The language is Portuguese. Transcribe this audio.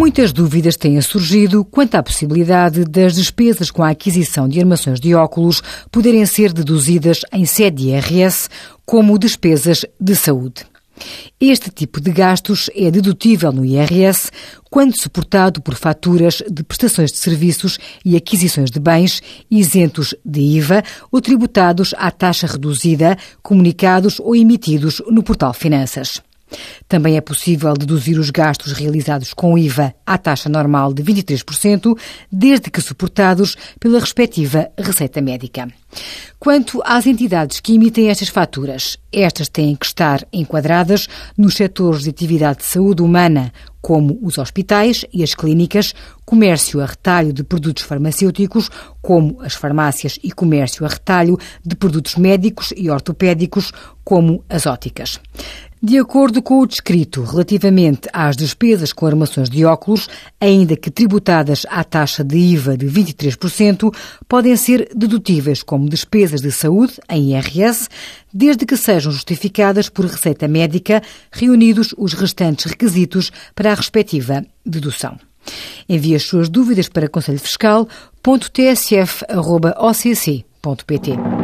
Muitas dúvidas têm surgido quanto à possibilidade das despesas com a aquisição de armações de óculos poderem ser deduzidas em sede IRS como despesas de saúde. Este tipo de gastos é dedutível no IRS quando suportado por faturas de prestações de serviços e aquisições de bens isentos de IVA ou tributados à taxa reduzida, comunicados ou emitidos no portal Finanças. Também é possível deduzir os gastos realizados com IVA à taxa normal de 23%, desde que suportados pela respectiva receita médica. Quanto às entidades que emitem estas faturas, estas têm que estar enquadradas nos setores de atividade de saúde humana, como os hospitais e as clínicas, comércio a retalho de produtos farmacêuticos, como as farmácias, e comércio a retalho de produtos médicos e ortopédicos, como as óticas. De acordo com o descrito relativamente às despesas com armações de óculos, ainda que tributadas à taxa de IVA de 23%, podem ser dedutíveis como despesas de saúde em IRS, desde que sejam justificadas por receita médica, reunidos os restantes requisitos para a respectiva dedução. Envie as suas dúvidas para conselhofiscal.tsf.occ.pt.